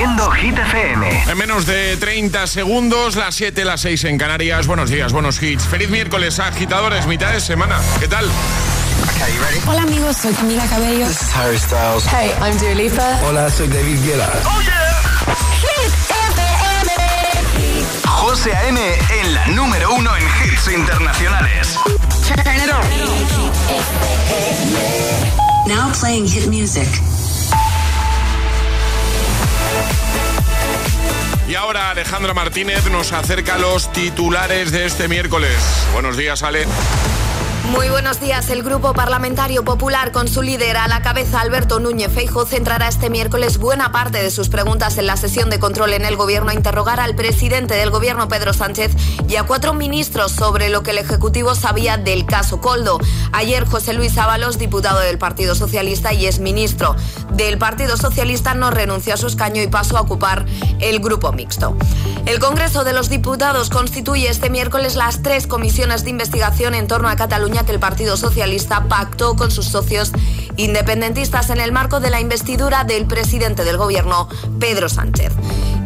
Haciendo Hit FM. En menos de 30 segundos, las 7, las 6 en Canarias. Buenos días, buenos hits. Feliz miércoles, agitadores, mitad de semana. ¿Qué tal? Hola amigos, soy Camila Cabello. This is Harry Styles. Hey, I'm Dua Lipa. Hola, soy David Guetta. Oh yeah. Hit FM. José A.M. en la número uno en hits internacionales. Turn it on. Now playing hit music. Y ahora Alejandra Martínez nos acerca los titulares de este miércoles. Buenos días, Ale. Muy buenos días. El Grupo Parlamentario Popular, con su líder a la cabeza, Alberto Núñez Feijo, centrará este miércoles buena parte de sus preguntas en la sesión de control en el Gobierno a interrogar al presidente del Gobierno, Pedro Sánchez, y a cuatro ministros sobre lo que el Ejecutivo sabía del caso Coldo. Ayer, José Luis Ábalos, diputado del Partido Socialista y es ministro del Partido Socialista, no renunció a su escaño y pasó a ocupar el Grupo Mixto. El Congreso de los Diputados constituye este miércoles las tres comisiones de investigación en torno a Cataluña que el Partido Socialista pactó con sus socios independentistas en el marco de la investidura del presidente del gobierno, Pedro Sánchez.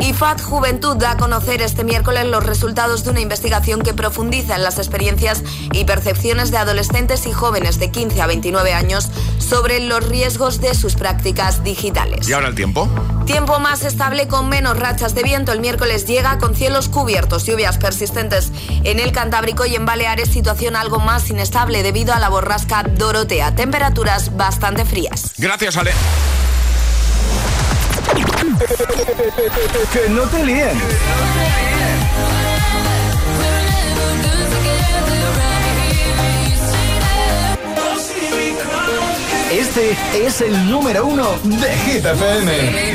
IFAD Juventud da a conocer este miércoles los resultados de una investigación que profundiza en las experiencias y percepciones de adolescentes y jóvenes de 15 a 29 años sobre los riesgos de sus prácticas digitales. ¿Y ahora el tiempo? Tiempo más estable con menos rachas de viento. El miércoles llega con cielos cubiertos, lluvias persistentes en el Cantábrico y en Baleares, situación algo más inestable debido a la borrasca Dorotea. Temperaturas bastante frías. Gracias, Ale. que no te líen. Este es el número uno de Hit FM.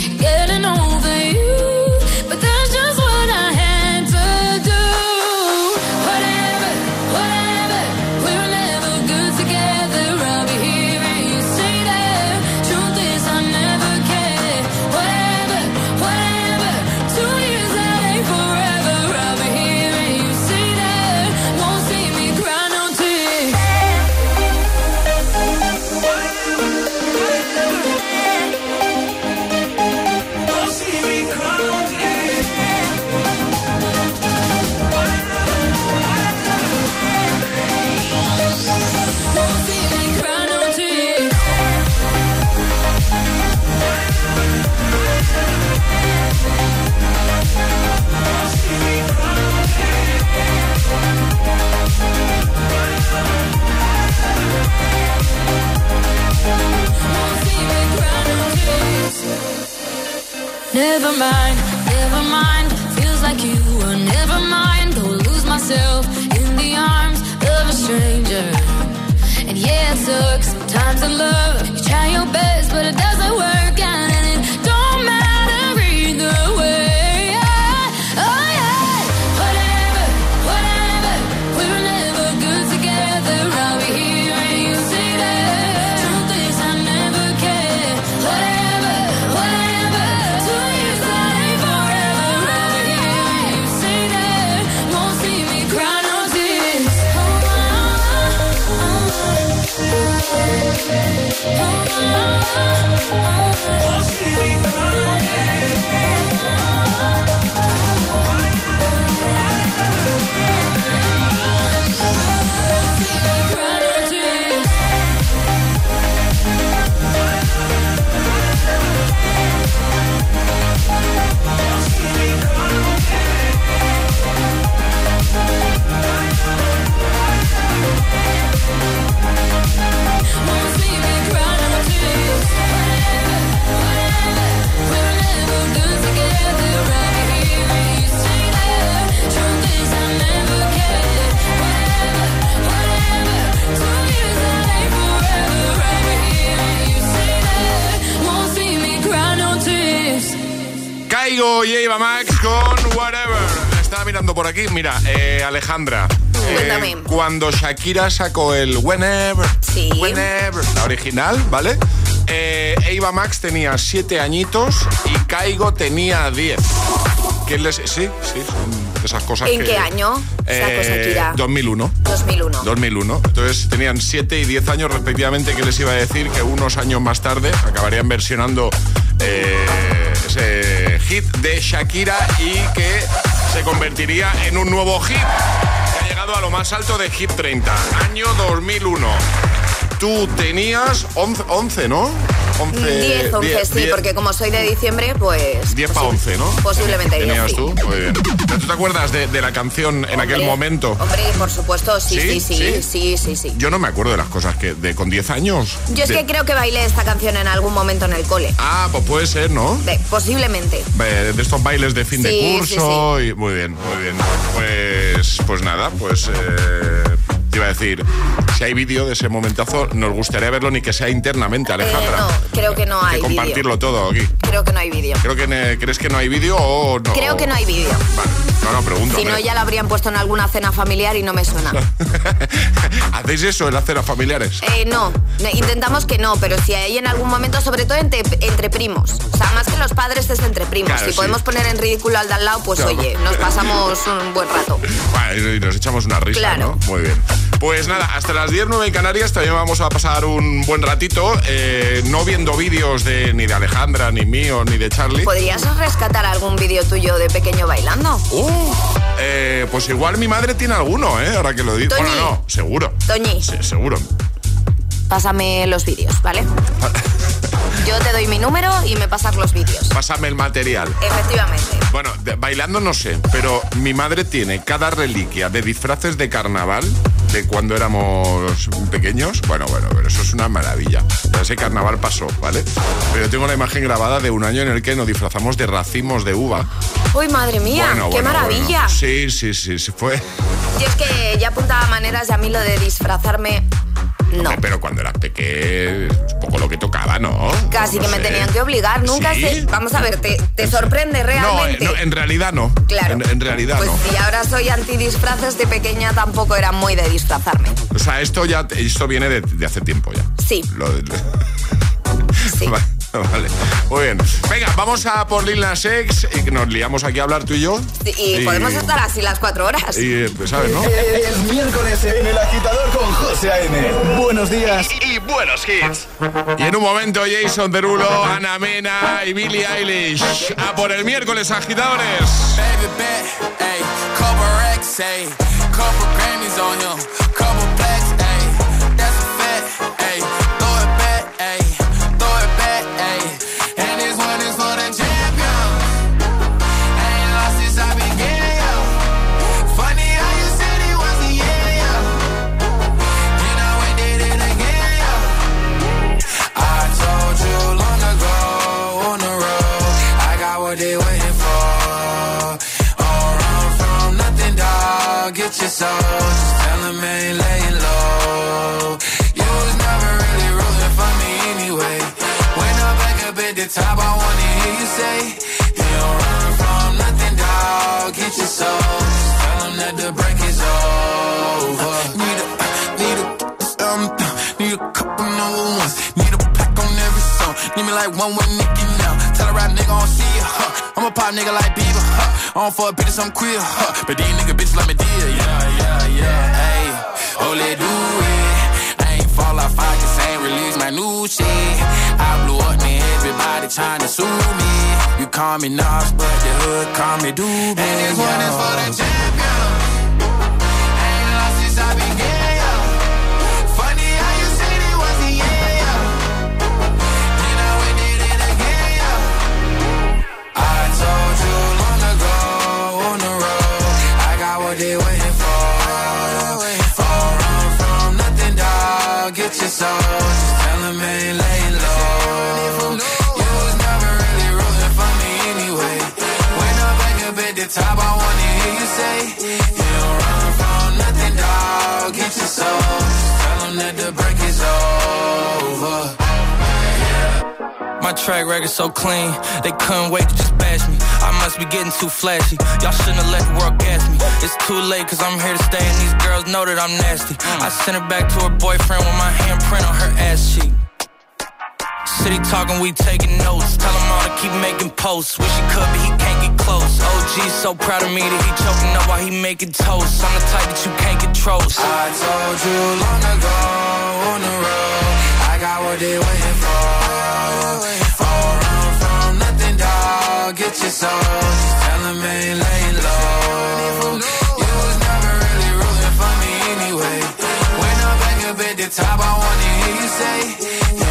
Never mind, never mind. Feels like you were never mind. Go lose myself in the arms of a stranger. And yeah, it sucks sometimes in love. You try your best, Oh, Caigo y Eva Max con Whatever. Estaba mirando por aquí, mira, eh, Alejandra. Eh, cuando Shakira sacó el Whenever, sí. Whenever, la original, ¿vale? Eh, Eva Max tenía 7 añitos y Caigo tenía 10. ¿Quién les.? Sí, sí, son esas cosas ¿En qué año eh, sacó Shakira? 2001. 2001. 2001. Entonces tenían 7 y 10 años respectivamente. que les iba a decir? Que unos años más tarde acabarían versionando. Eh, de Shakira y que se convertiría en un nuevo hit que ha llegado a lo más alto de Hit 30, año 2001. Tú tenías 11, 11 ¿no? 11, 10, 11, 10, sí, 10. porque como soy de diciembre, pues... 10 para posi- 11, ¿no? Posiblemente 10, Tenías sí. tú, muy bien. ¿Tú te acuerdas de, de la canción en aquel Hombre, momento? Hombre, por supuesto, sí, ¿Sí? sí, sí, ¿Sí? sí, sí, sí. Yo no me acuerdo de las cosas que de con 10 años. Yo es De- que creo que bailé esta canción en algún momento en el cole. Ah, pues puede ser, ¿no? De- posiblemente. De estos bailes de fin de Sí, curso y muy bien, muy bien. Pues pues nada, pues eh, iba a decir, si hay vídeo de ese momentazo, nos gustaría verlo ni que sea internamente, Alejandra. Eh, no, creo que no hay que compartirlo todo aquí. Creo que no hay vídeo. Creo que ne- crees que no hay vídeo o no. Creo que no hay vídeo. Vale. No, no, pregunto. Si no, ya lo habrían puesto en alguna cena familiar y no me suena. ¿Hacéis eso en las cenas familiares? Eh, no, no, intentamos que no, pero si hay en algún momento, sobre todo entre, entre primos. O sea, más que los padres es entre primos. Claro, si sí. podemos poner en ridículo al de al lado, pues Claro. oye, nos pasamos un buen rato. Vale, y nos echamos una risa, Claro. ¿no? Muy bien. Pues nada, hasta las 10, 9 en Canarias también vamos a pasar un buen ratito, eh, no viendo vídeos de ni de Alejandra, ni mío, ni de Charlie. ¿Podrías rescatar algún vídeo tuyo de pequeño bailando? Uh, eh, pues igual mi madre tiene alguno, ¿eh? Ahora que lo digo. Bueno, no, seguro. Toñi, Sí, seguro. Pásame los vídeos, ¿vale? Yo te doy mi número y me pasas los vídeos. Pásame el material. Efectivamente. Bueno, de- bailando no sé, pero mi madre tiene cada reliquia de disfraces de carnaval de cuando éramos pequeños. Bueno, bueno, pero eso es una maravilla. Ya Ese carnaval pasó, ¿vale? Pero tengo la imagen grabada de un año en el que nos disfrazamos de racimos de uva. Uy, madre mía, Bueno, qué bueno, maravilla. bueno. Sí, sí, sí, sí, fue. Y es que ya apuntaba maneras y a mí lo de disfrazarme, no. Pero cuando era pequeño, poco lo que tocaba, ¿no? Casi No que me tenían que obligar, nunca ¿Sí? sé. Vamos a ver, ¿te, te sorprende eh, realmente? no, en realidad no. Claro. En, en realidad pues no. si ahora soy antidisfraces de pequeña tampoco era muy de disfrazarme. O sea, esto ya esto viene de, de hace tiempo ya. Sí, Lo sí. Vale. Muy bien. Venga, vamos a por Lil Nas X y que nos liamos aquí a hablar tú y yo. Sí, Y, podemos estar así las cuatro horas. Y, eh, pues, ¿sabes, no? Es miércoles en el agitador con José A.M. Buenos días. Y, y buenos hits. Y en un momento Jason Derulo, Ana Mena y Billie Eilish. A por el miércoles, agitadores. Baby bet, ayy, couple racks, ayy, couple Grammys on him, couple one with Nicky now. Tell a rap nigga I don't see ya, huh. I'm a pop nigga like Bieber, huh. I don't fuck bitches, I'm queer, huh. But these nigga bitches let me deal, yeah, yeah, yeah. Hey, oh, let do it. I ain't fall off, I just ain't release my new shit. I blew up, man, everybody trying to sue me. You call me Nas, but the hood call me Doobie. And this one is for the champion. Say, You don't run from nothing, dog. Get your soul. Tell them that the break is over. My track record so clean, they couldn't wait to just bash me. I must be getting too flashy. Y'all shouldn't have let the world gas me. It's too late, cause I'm here to stay, and these girls know that I'm nasty. I sent her back to her boyfriend with my handprint on her ass cheek. City talking, we taking notes. Tell him all to keep making posts. Wish he could, but he can't get close. OG so proud of me that he choking up while he making toast. I'm the type that you can't control. So. I told you long ago on the road, I got what they waiting for. All run from nothing, dog. Get your soul. Just tell him ain't laying low. You was never really rooting for me anyway. When I'm back up at the top, I wanna hear you say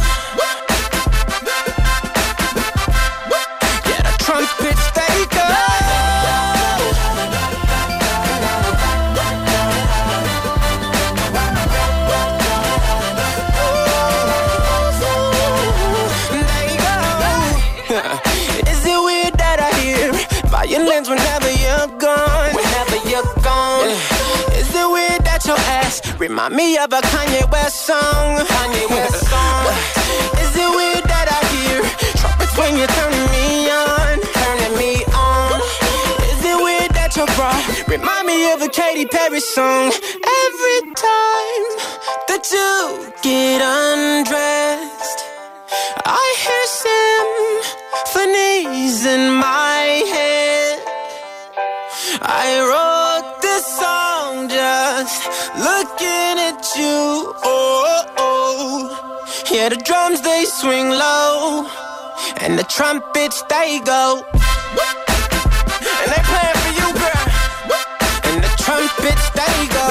Violins whenever you're gone? Whenever you're gone. Is it weird that your ass remind me of a Kanye West song? Kanye West song. Is it weird that I hear trumpets when you're turning me on? Turning me on. Is it weird that your bra remind me of a Katy Perry song? Every time that you get undressed, I hear symphonies in my head. I wrote this song just looking at you. Oh, oh, yeah, the drums they swing low, and the trumpets they go. And they playing for you, girl. And the trumpets they go.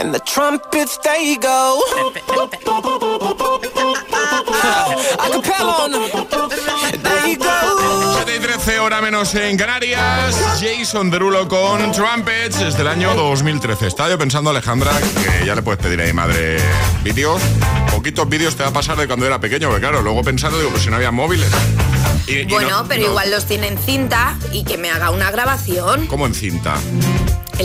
and the trumpets they go. Acapella on them. There you go. 7 y 13 hora menos en Canarias. Jason Derulo con Trumpets desde el año 2013. Estaba yo pensando, Alejandra, que ya le puedes pedir a mi madre vídeos. Poquitos vídeos te va a pasar de cuando era pequeño, porque claro, luego pensando, digo, pues si no había móviles. Y- y Bueno, no- pero no- igual los tiene en cinta y que me haga una grabación ¿Cómo en cinta?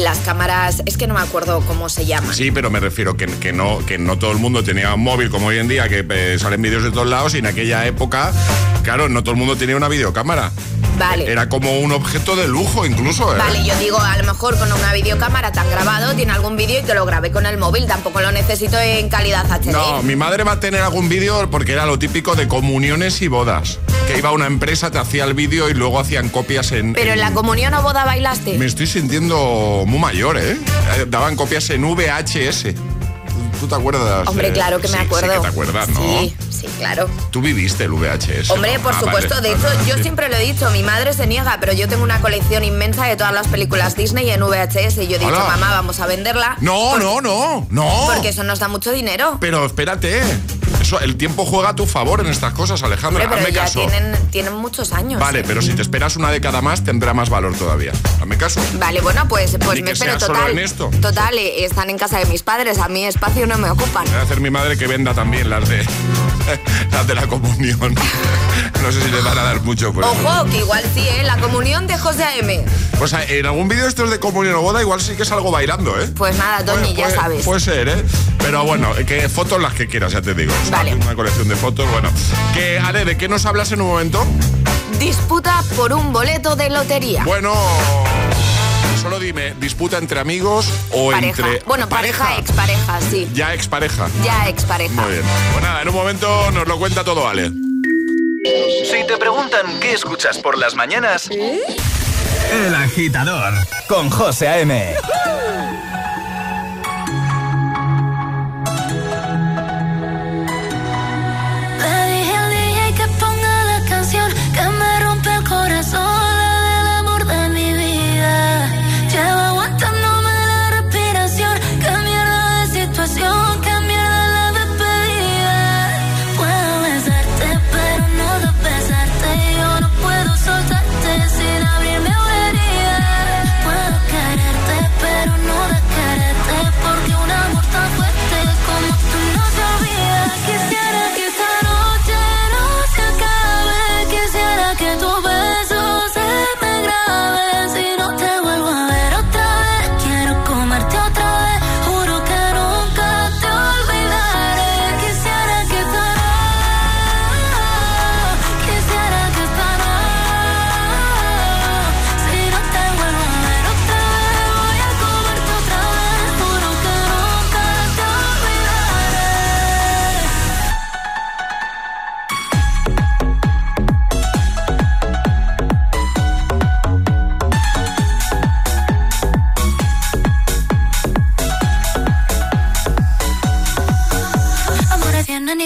Las cámaras. Es que no me acuerdo cómo se llaman. Sí, pero me refiero que, que no, que no todo el mundo tenía un móvil como hoy en día, que eh, salen vídeos de todos lados, y en aquella época, claro, no todo el mundo tenía una videocámara. Vale. Era como un objeto de lujo incluso, ¿eh? Vale, yo digo, a lo mejor con una videocámara tan grabado, tiene algún vídeo y que lo grabé con el móvil. Tampoco lo necesito en calidad HD. No, mi madre va a tener algún vídeo porque era lo típico de comuniones y bodas. Que iba a una empresa, te hacía el vídeo y luego hacían copias en. Pero en la comunión o boda bailaste. Me estoy sintiendo muy mayor, ¿eh? Eh, Daban copias en VHS. ¿Tú te acuerdas? Hombre, eh? claro que me Sí, sí acuerdo. que te acuerdas, ¿no? Sí, sí, claro. Tú viviste el VHS. Hombre, ¿no? por Ah, supuesto. vale, de hecho, vale, yo sí. siempre lo he dicho, mi madre se niega, pero yo tengo una colección inmensa de todas las películas Disney en VHS. Y yo he dicho, Hola. mamá, vamos a venderla. No, porque- no, no, no. Porque eso nos da mucho dinero. Pero espérate. Eso, el tiempo juega a tu favor en estas cosas, Alejandra. Hombre, pero Hazme ya caso. tienen, tienen muchos años. Vale, pero si te esperas una década más, tendrá más valor todavía. Hazme caso. Vale, bueno, pues, pues Ni me espero total. en esto. Total, eh, están en casa de mis padres, a mí espacio no me ocupan. Voy a hacer mi madre que venda también las de las de la comunión. No sé si le van a dar mucho por eso. Ojo, que igual sí, ¿eh? La comunión de José A.M. Pues en algún vídeo estos de comunión o boda igual sí que salgo bailando, ¿eh? Pues nada, Puede- ya puede- sabes. Puede ser, ¿eh? Pero bueno, que fotos las que quieras, ya te digo. O sea, Vale. Una colección de fotos, bueno. Que, Ale, ¿de qué nos hablas en un momento? Disputa por un boleto de lotería. Bueno, dime, ¿disputa entre amigos o pareja. entre... Bueno, pareja, expareja, sí. Ya expareja. Ya expareja. Muy bien. Pues nada, en un momento nos lo cuenta todo Ale. Si te preguntan qué escuchas por las mañanas, El agitador con José A.M.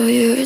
So you're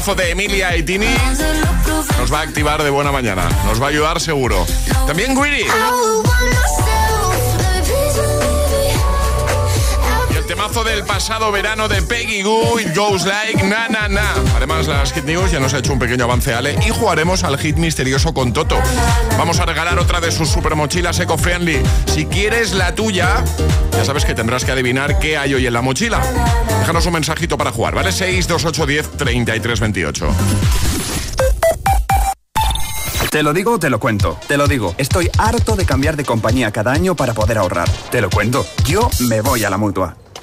De Emilia y Tini nos va a activar de buena mañana. Nos va a ayudar seguro. También Greedy. Del pasado verano de Peggy Goo, It Goes Like Na Na Na. Además, las Hit News ya nos ha hecho un pequeño avance Ale y jugaremos al hit misterioso con Toto. Vamos a regalar otra de sus super mochilas eco-friendly. Si quieres la tuya, ya sabes que tendrás que adivinar qué hay hoy en la mochila. Déjanos un mensajito para jugar, ¿vale? 628 10 33 28. Te lo digo, te lo cuento. Te lo digo, estoy harto de cambiar de compañía cada año para poder ahorrar. Te lo cuento, yo me voy a la mutua.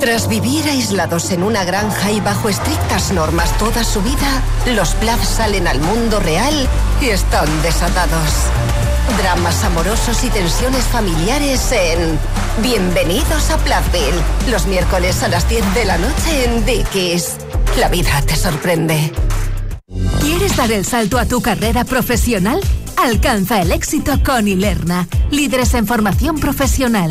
Tras vivir aislados en una granja y bajo estrictas normas toda su vida, los Plath salen al mundo real y están desatados. Dramas amorosos y tensiones familiares en Bienvenidos a Plathville. Los miércoles a las 10 de la noche en Dickies. La vida te sorprende. ¿Quieres dar el salto a tu carrera profesional? Alcanza el éxito con Ilerna, líderes en formación profesional.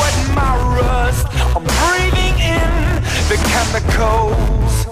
And I sweat my rust. I'm breathing in the chemicals.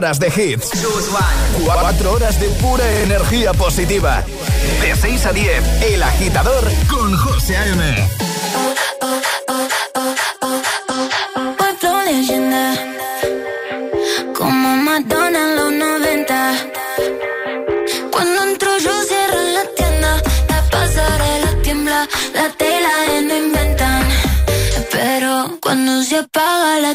Horas de hits. 4 horas de pura energía positiva. De 6 a 10, El Agitador con José A.M. Como Madonna en los 90. Cuando entro yo cierro la tienda. La pasarela tiembla, la tela no inventan. Pero cuando se apaga la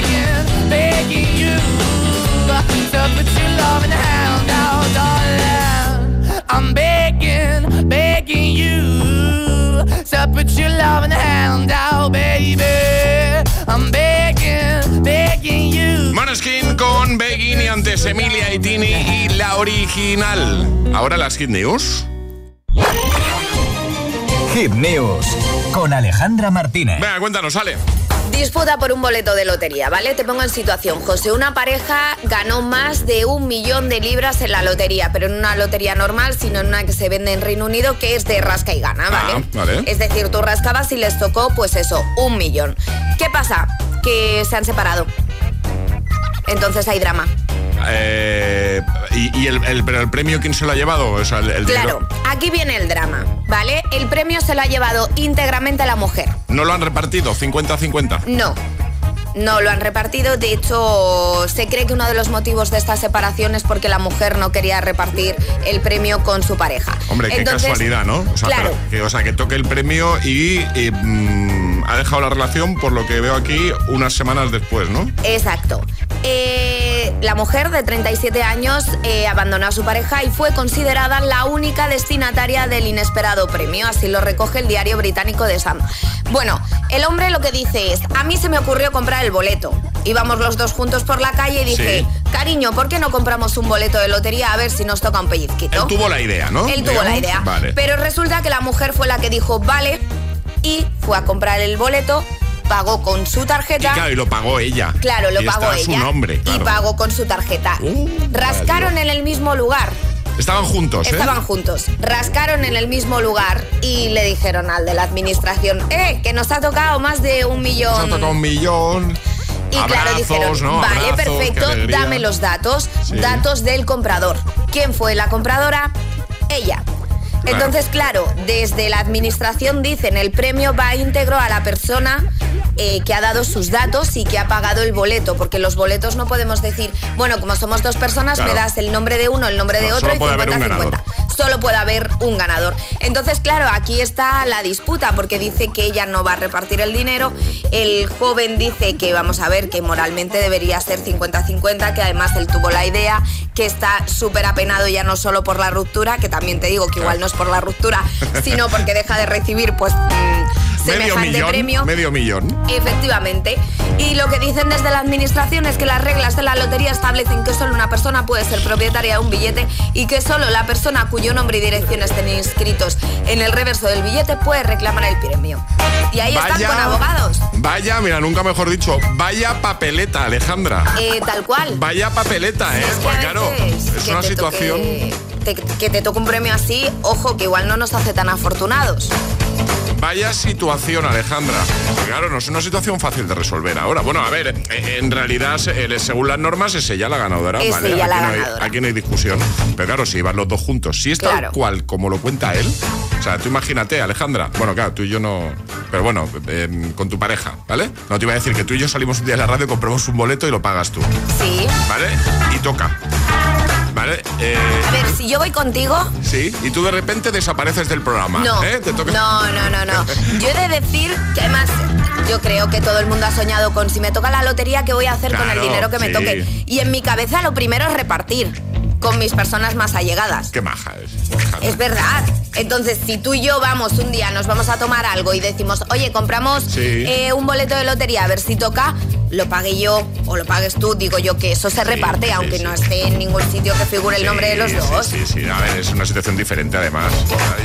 to put your loving hand out, baby. I'm begging, begging you. Maneskin con Begin y antes Emilia y Tini y la original. Ahora las Hit News. Hit News con Alejandra Martínez. Venga, cuéntanos, sale. Disputa por un boleto de lotería, ¿vale? Te pongo en situación, José. Una pareja ganó más de un millón de libras en la lotería, pero en una lotería normal, sino en una que se vende en Reino Unido, que es de rasca y gana, ¿vale? Ah, vale. Es decir, tú rascabas y les tocó, pues eso, un millón. ¿Qué pasa? Que se han separado. Entonces hay drama. Eh, y y el, el- pero el premio, ¿quién se lo ha llevado? O sea, el, el Claro, dinero- aquí viene el drama, ¿vale? El premio se lo ha llevado íntegramente la mujer. ¿No lo han repartido? ¿50-50? No. No lo han repartido, de hecho se cree que uno de los motivos de esta separación es porque la mujer no quería repartir el premio con su pareja. Hombre, qué casualidad, ¿no? O sea, claro, pero que, o sea, que toque el premio y, y, mm, ha dejado la relación, por lo que veo aquí, unas semanas después, ¿no? exacto. Eh, la mujer de 37 años eh, abandonó a su pareja y fue considerada la única destinataria del inesperado premio, así lo recoge el diario británico de Sun. Bueno, el hombre lo que dice es, a mí se me ocurrió comprar el boleto. Íbamos los dos juntos por la calle y dije, Sí. cariño, ¿por qué no compramos un boleto de lotería a ver si nos toca un pellizquito? Él tuvo la idea, ¿no? Él tuvo la idea. Vale. Pero resulta que la mujer fue la que dijo, vale, y fue a comprar el boleto, pagó con su y tarjeta. claro, y lo pagó ella. Claro, lo Y pagó ella. su nombre, Y pagó con su tarjeta. Uh, Rascaron en el mismo lugar. Estaban juntos, ¿eh? Estaban juntos. Rascaron en el mismo lugar y le dijeron al de la administración, eh, que nos ha tocado más de un millón. Nos ha tocado un millón. Y claro, dijeron, ¿no? vale, Abrazos, perfecto, dame los datos, Sí. datos del comprador. ¿Quién fue la compradora? Ella. Entonces, claro, desde la administración dicen el premio va íntegro a la persona eh, que ha dado sus datos y que ha pagado el boleto, porque los boletos no podemos decir, bueno, como somos dos personas, Claro. me das el nombre de uno, el nombre de No, otro solo y puede haber un 50-50. Solo puede haber un ganador. Entonces, claro, aquí está la disputa, porque dice que ella no va a repartir el dinero. El joven dice que, vamos a ver, que moralmente debería ser 50-50, que además él tuvo la idea, que está súper apenado ya no solo por la ruptura, que también te digo que igual no es por la ruptura, sino porque deja de recibir, pues, mm, Medio semejante millón, premio. medio millón. Efectivamente. Y lo que dicen desde la administración es que las reglas de la lotería establecen que solo una persona puede ser propietaria de un billete y que solo la persona cuyo nombre y dirección estén inscritos en el reverso del billete puede reclamar el premio. Y ahí están con abogados. Vaya, mira, nunca mejor dicho, vaya papeleta, Alejandra. Eh, tal cual. Vaya papeleta, ¿eh? Es que Pues claro, es que una situación... toque- te- que te toque un premio así, ojo, que igual no nos hace tan afortunados. Vaya situación, Alejandra. Claro, no es una situación fácil de resolver ahora. Bueno, a ver, en realidad, eh, según las normas, es ella la ganadora. Es ¿vale? ella la aquí, no hay, ganadora. aquí no hay discusión. Pero claro, si van los dos juntos, si es tal Claro. cual como lo cuenta él, o sea, tú imagínate, Alejandra. Bueno, claro, tú y yo no. Pero bueno, eh, con tu pareja, ¿vale? No te iba a decir que tú y yo salimos un día de la radio, compramos un boleto y lo pagas tú, Sí. ¿vale? Y toca. ¿Vale? Eh, A ver, si yo voy contigo, sí, y tú de repente desapareces del programa. No, ¿eh? Te toca- no, no, no, no. Yo he de decir que además yo creo que todo el mundo ha soñado con si me toca la lotería, ¿qué voy a hacer con el dinero que me sí. toque? Y en mi cabeza lo primero es repartir con mis personas más allegadas. Qué maja es. Alejandra. Es verdad. Entonces, si tú y yo vamos un día, nos vamos a tomar algo y decimos, oye, compramos Sí. eh, un boleto de lotería, a ver si toca, lo pague yo o lo pagues tú, digo yo que eso se reparte, aunque no esté en ningún sitio que figure el nombre de los dos. Sí, sí, a ver, es una situación diferente además.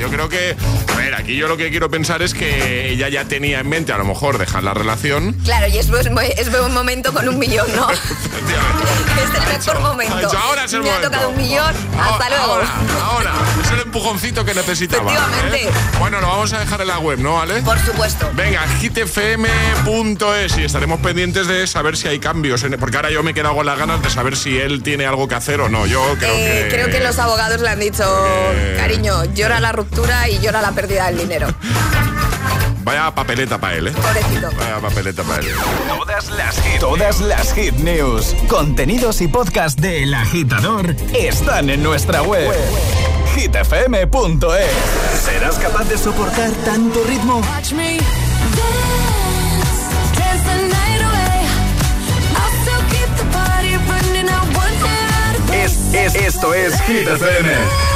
Yo creo que, a ver, aquí yo lo que quiero pensar es que ella ya tenía en mente a lo mejor dejar la relación. Claro, y es, es, un momento con un millón, ¿no? es el mejor momento. ahora es el Me ha tocado un millón, hasta luego. Ahora, ahora, es el empujoncito que necesitaba. Efectivamente. ¿eh? Bueno, lo vamos a dejar en la web, ¿no, ¿vale? Por supuesto. Venga, hitfm.es y estaremos pendientes de saber si hay cambios, porque ahora yo me he quedado con las ganas de saber si él tiene algo que hacer o no. Yo creo eh, que... Creo que los abogados le han dicho, cariño, llora la ruptura y llora la pérdida del dinero. Vaya papeleta para él, ¿eh? Vaya papeleta para él. Todas las hit, todas las hit news, contenidos y podcast de El Agitador están en nuestra web. hitfm.es. ¿Serás capaz de soportar tanto ritmo? Es, esto es Hit FM.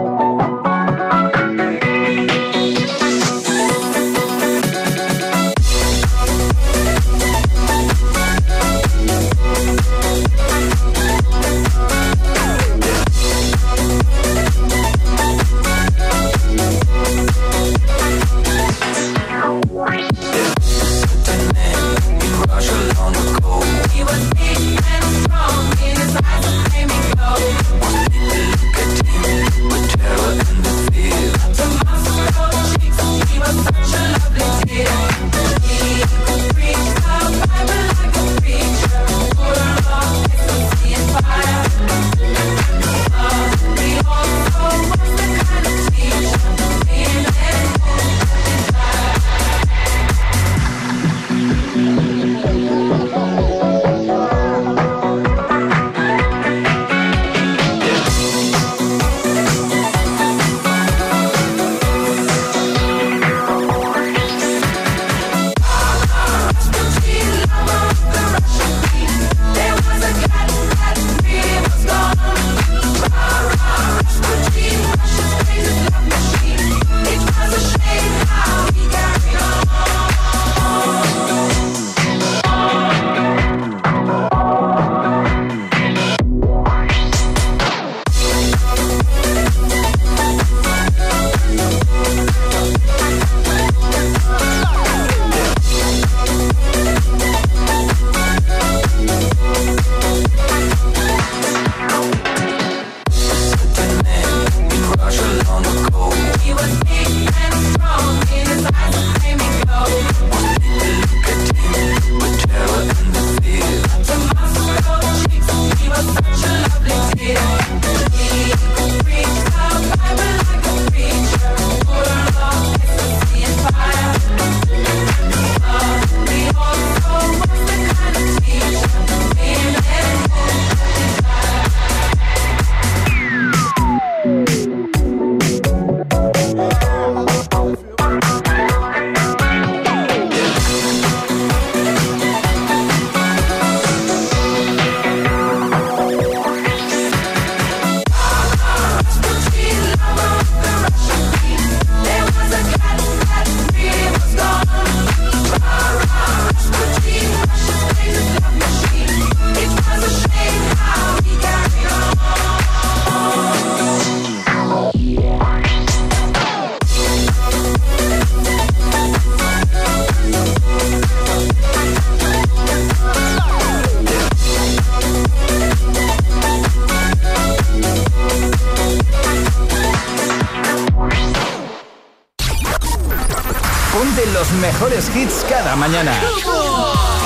Mañana.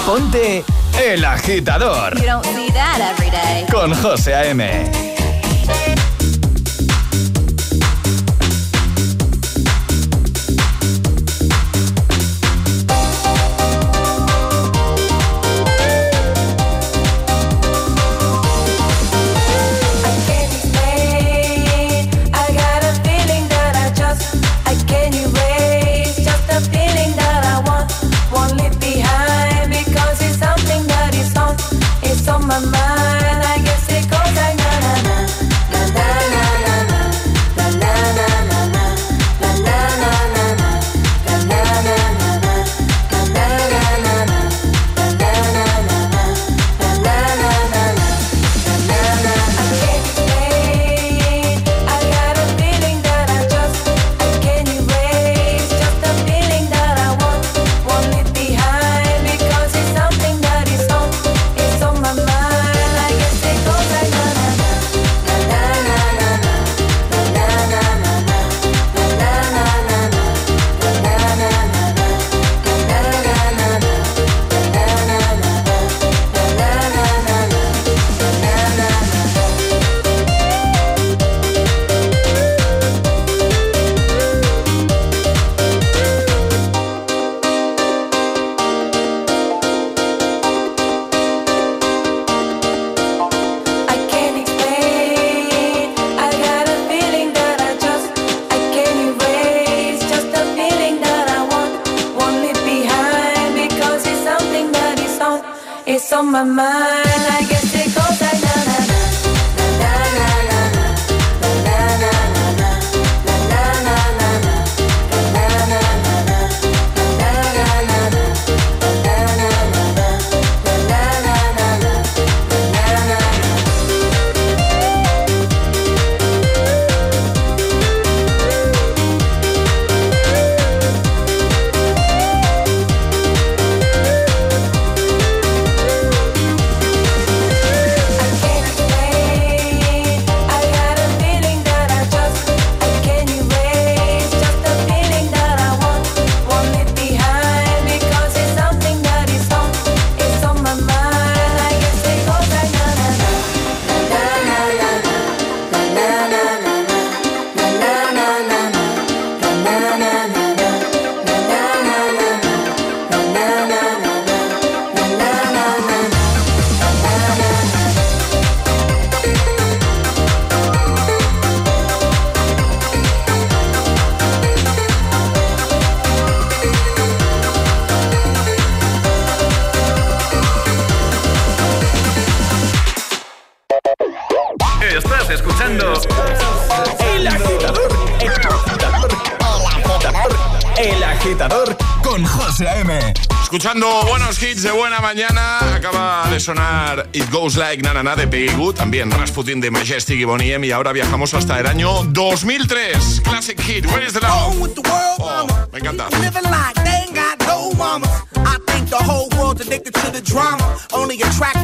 Ponte El Agitador. Con José A.M. my mind. Sonar It Goes Like Na Na Na de Peggy Good, también Rasputin de Majestic y Bonnie M, y ahora viajamos hasta el año 2003. Classic hit, Where is the Love? Oh, me encanta.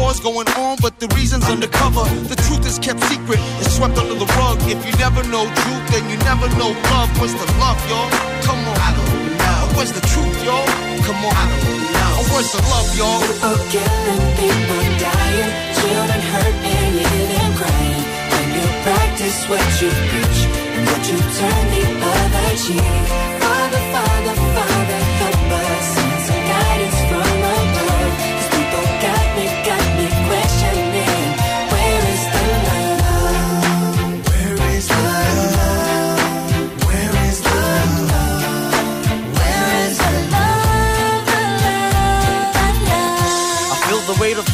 War's going on, but the reason's undercover. The truth is kept secret, it's swept under the rug. If you never know truth, then you never know love. Where's the love, y'all? Come on. I don't know. Where's the truth, y'all? Come on. I don't know. Oh, where's the love, y'all? People killing, people dying, children hurt and you crying. When you practice what you preach and what you turn the other cheek. Father, Father, Father,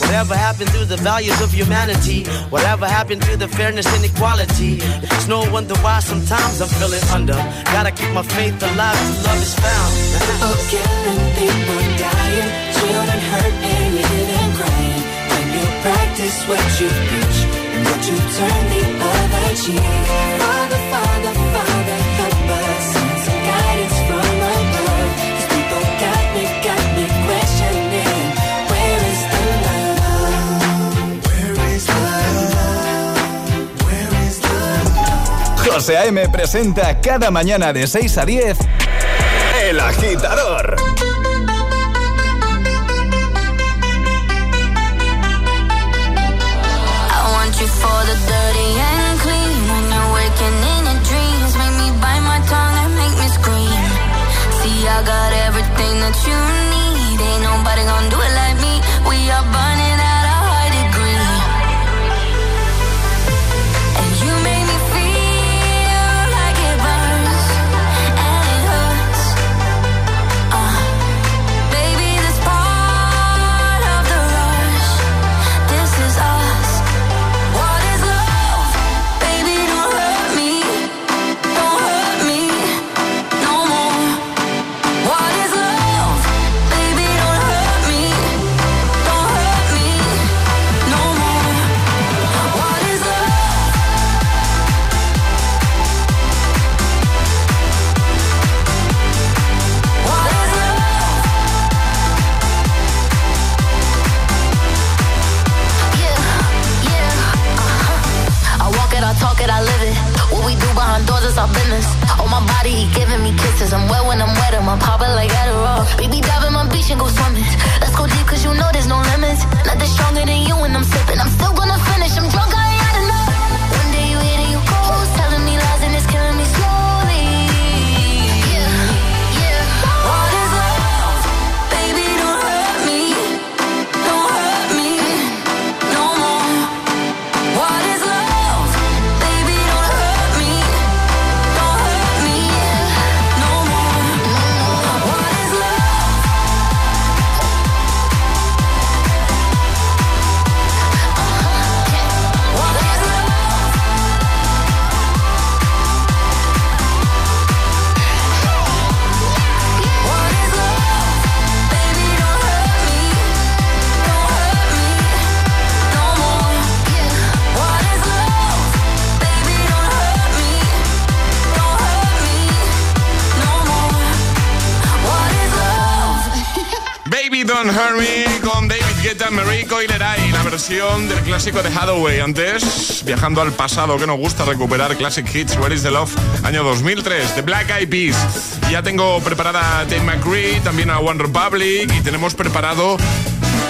Whatever happened to the values of humanity? Whatever happened to the fairness and equality? It's no wonder why sometimes I'm feeling under. Gotta keep my faith alive till love is found. People killing, people dying, children hurt and you crying. When you practice what you preach and what you turn the other cheek. Father, Father, Father, José A.M. presenta cada mañana de 6 a 10 El Agitador. I want you for the dirty and clean. When you're waking in your dreams, make me bite my tongue and make me scream. See, I got everything that you need. Clásico de Hathaway. Antes, viajando al pasado, que nos gusta recuperar Classic Hits, Where is the Love, año 2003, de Black Eyed Peas. Ya tengo preparada a Dave McCree, también a One Republic y tenemos preparado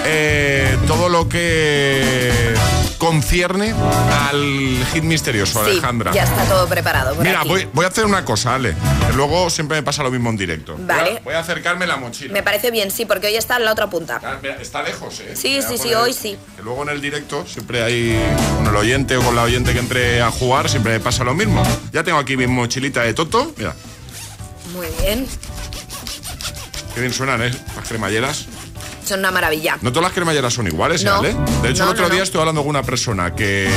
eh, todo lo que concierne al hit misterioso, sí, Alejandra. Ya está todo preparado. Mira, Voy, a hacer una cosa, Ale, que luego siempre me pasa lo mismo en directo. Vale. Voy a, acercarme la mochila. Me parece bien, sí, porque hoy está en la otra punta. Ah, está lejos, ¿eh? Sí, sí, sí, hoy sí. Que luego en el directo siempre hay con el oyente o con la oyente que entre a jugar, siempre me pasa lo mismo. Ya tengo aquí mi mochilita de Toto, mira. Muy bien. Qué bien suenan, ¿eh? Las cremalleras son una maravilla. No todas las cremalleras son iguales, ¿vale? De hecho, el otro día estoy hablando con una persona que,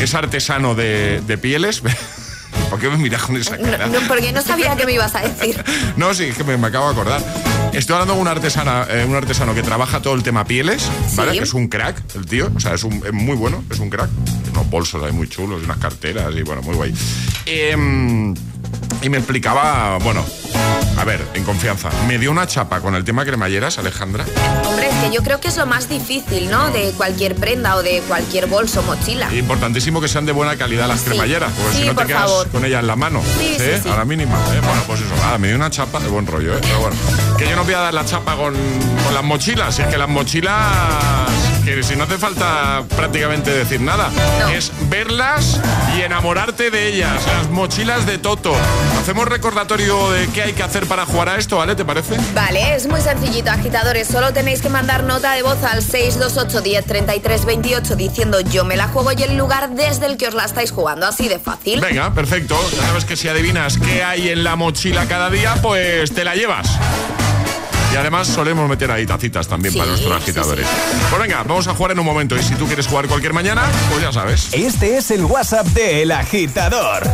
es artesano de, pieles. ¿Por qué me miras con esa cara? No, porque no sabía que me ibas a decir. no, sí, es que me, acabo de acordar. Estoy hablando con una artesana, eh, un artesano que trabaja todo el tema pieles, ¿vale? Que es un crack, el tío. O sea, es, un, muy bueno, es un crack. Unos bolsos ahí muy chulos, unas carteras y bueno, muy guay. Em, y me explicaba, bueno, a ver, en confianza, me dio una chapa con el tema cremalleras, Alejandra. Hombre, es que yo creo que es lo más difícil, ¿no? De cualquier prenda o de cualquier bolso, mochila. Importantísimo que sean de buena calidad las cremalleras, porque si no te quedas con ellas en la mano. Sí, ¿eh? A la mínima. ¿eh? Bueno, pues eso, nada, me dio una chapa de buen rollo, ¿eh? Pero bueno, que yo no voy a dar la chapa con, con las mochilas, es que las mochilas que si no hace falta prácticamente decir nada, es verlas y enamorarte de ellas, las mochilas de Toto. Hacemos recordatorio de qué hay que hacer para jugar a esto, ¿vale? ¿Te parece? Vale, es muy sencillito, agitadores. Solo tenéis que mandar nota de voz al 628 10 33 28 diciendo yo me la juego y el lugar desde el que os la estáis jugando. Así de fácil. Venga, perfecto. Ya sabes que si adivinas qué hay en la mochila cada día, pues te la llevas. Y además solemos meter ahí tacitas también para nuestros agitadores. Pues venga, vamos a jugar en un momento. Y si tú quieres jugar cualquier mañana, pues ya sabes. Este es el WhatsApp de El Agitador.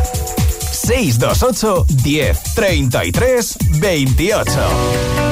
628 10 33 28.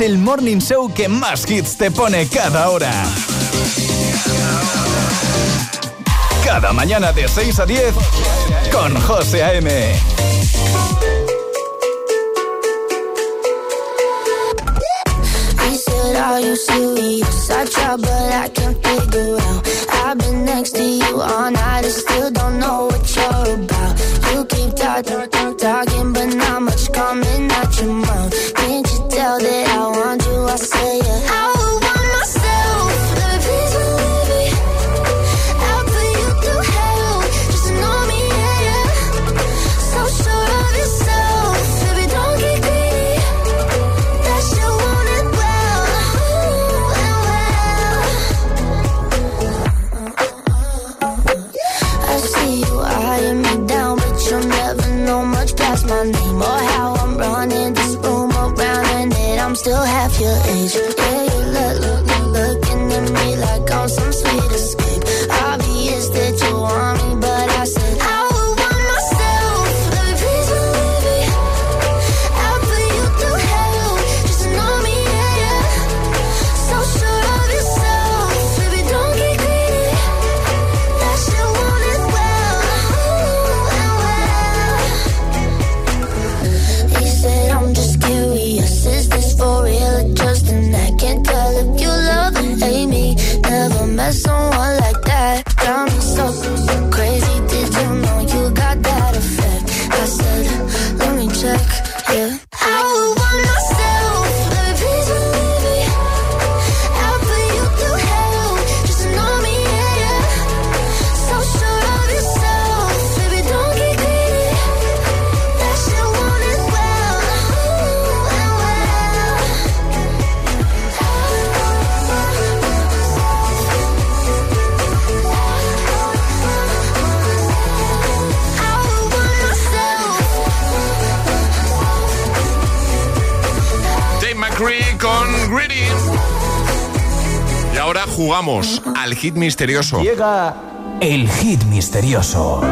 El morning show que más hits te pone cada hora. Cada mañana de 6 a 10 con José A.M. Are you serious? I try, but I can't figure out. I've been next to you all night, I still don't know what you're about. You keep talking, talking, but not much coming hit misterioso. Llega el hit misterioso.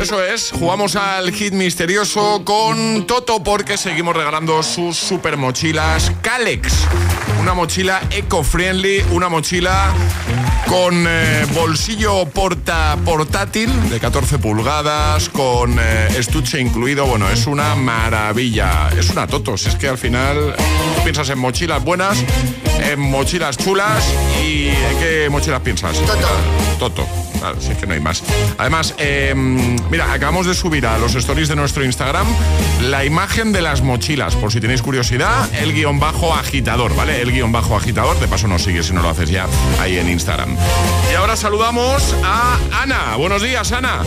Eso es, jugamos al hit misterioso con Toto porque seguimos regalando sus super mochilas Calex. Una mochila eco-friendly, una mochila con eh, bolsillo porta portátil de 14 pulgadas, con eh, estuche incluido. Bueno, es una maravilla. Es una Toto. Si es que al final piensas en mochilas buenas, en mochilas chulas y ¿en qué mochilas piensas? Toto. Toto. Claro, si es que no hay más. Además, eh, mira, acabamos de subir a los stories de nuestro Instagram la imagen de las mochilas. Por si tenéis curiosidad, el guion bajo agitador, ¿vale? El guion bajo agitador. De paso nos sigue si no lo haces ya ahí en Instagram. Y ahora saludamos a Ana. Buenos días, Ana.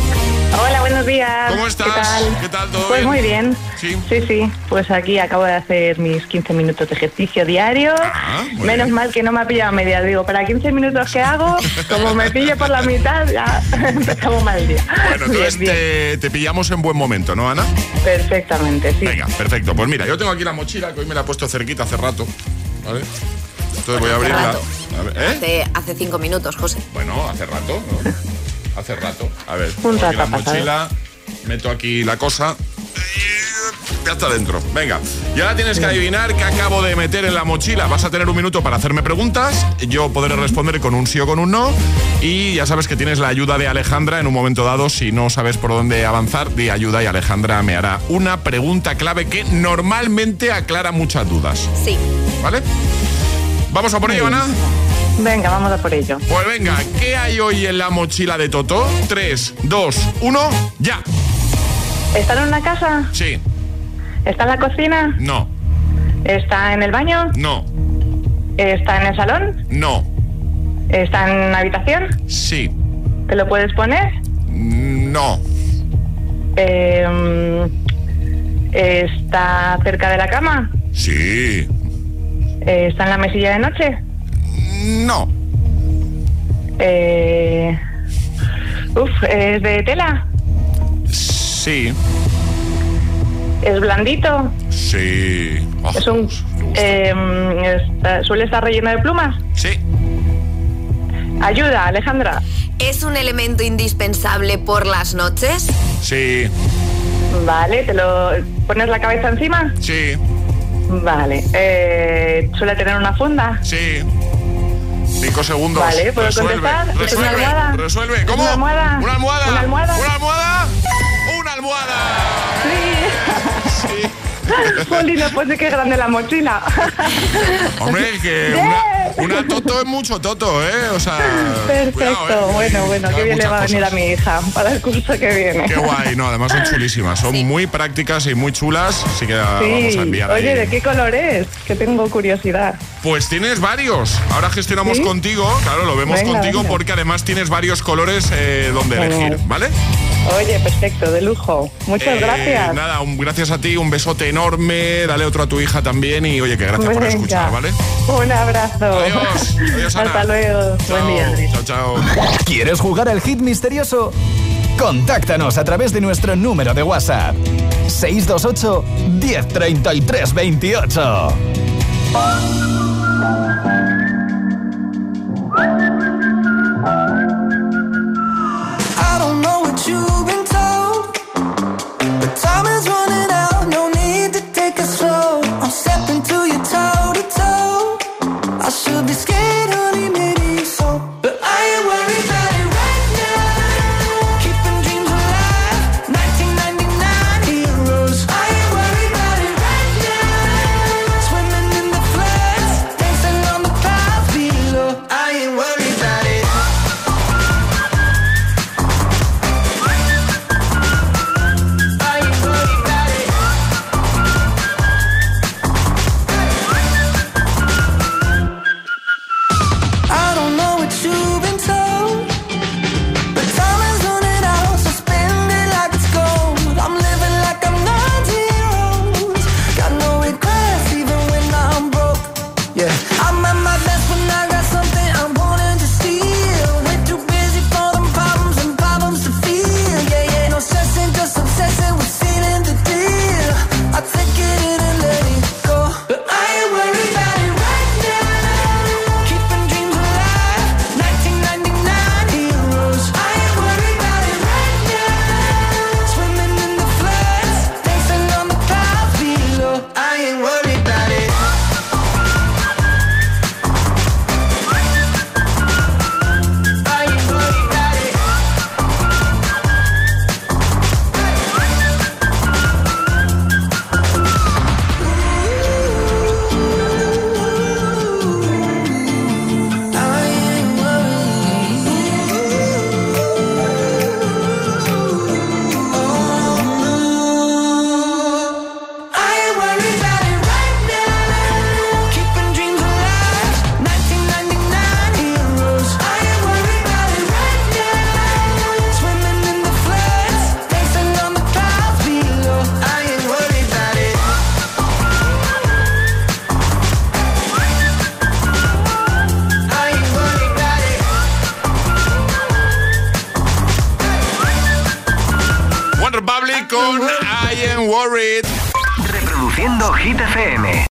Hola, buenos días. ¿Cómo estás? ¿Qué tal? ¿Qué tal? ¿Todo pues bien? muy bien. Sí. sí, Pues aquí acabo de hacer mis 15 minutos de ejercicio diario. Ah, Menos bien. mal que no me ha pillado media. Digo, para 15 minutos que hago, como me pille por la mitad, ya empezamos mal el día. Bueno, entonces bien. te, te pillamos en buen momento, ¿no, Ana? Perfectamente, sí. Venga, perfecto. Pues mira, yo tengo aquí la mochila que hoy me la he puesto cerquita hace rato. ¿Vale? Entonces voy a abrirla. A ver, ¿eh? Hace, hace cinco minutos, José. Bueno, hace rato, ¿no? Hace rato. A ver, Un aquí la pasado. mochila, meto aquí la cosa. Ya está dentro. Venga. Y ahora tienes que adivinar qué acabo de meter en la mochila. Vas a tener un minuto para hacerme preguntas. Yo podré responder con un sí o con un no. Y ya sabes que tienes la ayuda de Alejandra en un momento dado. Si no sabes por dónde avanzar, di ayuda y Alejandra me hará una pregunta clave que normalmente aclara muchas dudas. Sí. ¿Vale? ¿Vamos a por ello, Ana? Venga, vamos a por ello. Pues venga, ¿qué hay hoy en la mochila de Toto? 3, 2, 1, ya. ¿Está en una casa? Sí, ¿Está en la cocina? no, ¿Está en el baño? no, ¿Está en el salón? no, ¿Está en la habitación? sí, ¿Te lo puedes poner? no, Eh, ¿Está cerca de la cama? sí, Eh, ¿Está en la mesilla de noche? no, Eh, uf, ¿es de tela? Sí, ¿Es blandito? sí. Oh, ¿Es un, eh, está- ¿Suele estar relleno de plumas? Sí. Ayuda, Alejandra. ¿Es un elemento indispensable por las noches? Sí, Vale, ¿te lo pones la cabeza encima? sí, Vale. Eh, ¿Suele tener una funda? sí. Cinco segundos. Vale, ¿puedo resuelve, contestar? ¿Es una resuelve, almohada? resuelve. ¿Es ¿Cómo? una almohada? Una almohada. ¿Una almohada? Una almohada. Almohada. Sí. Poli, no pone qué grande la mochila. Hombre, que una, una toto es mucho toto, ¿eh? O sea. Perfecto. cuidado, ¿eh? Bueno, bueno, Claro, qué bien le va a venir a mi hija para el curso que viene. Qué guay, no, además son chulísimas, son muy prácticas y muy chulas, así que la vamos a enviar oye, ahí. ¿de qué color es? Que tengo curiosidad. Pues tienes varios. Ahora gestionamos ¿Sí? contigo, claro, lo vemos Venga, contigo venga. porque además tienes varios colores eh, donde elegir, ¿vale? Oye, perfecto, de lujo. Muchas Eh, gracias. Nada, un, gracias a ti, un besote enorme, dale otro a tu hija también y oye, que gracias por escuchar, ¿vale? Un abrazo. Adiós. Adiós, Ana. Hasta luego. Buen día. Chao, chao. ¿Quieres jugar al hit misterioso? Contáctanos a través de nuestro número de WhatsApp. 628 1033 28.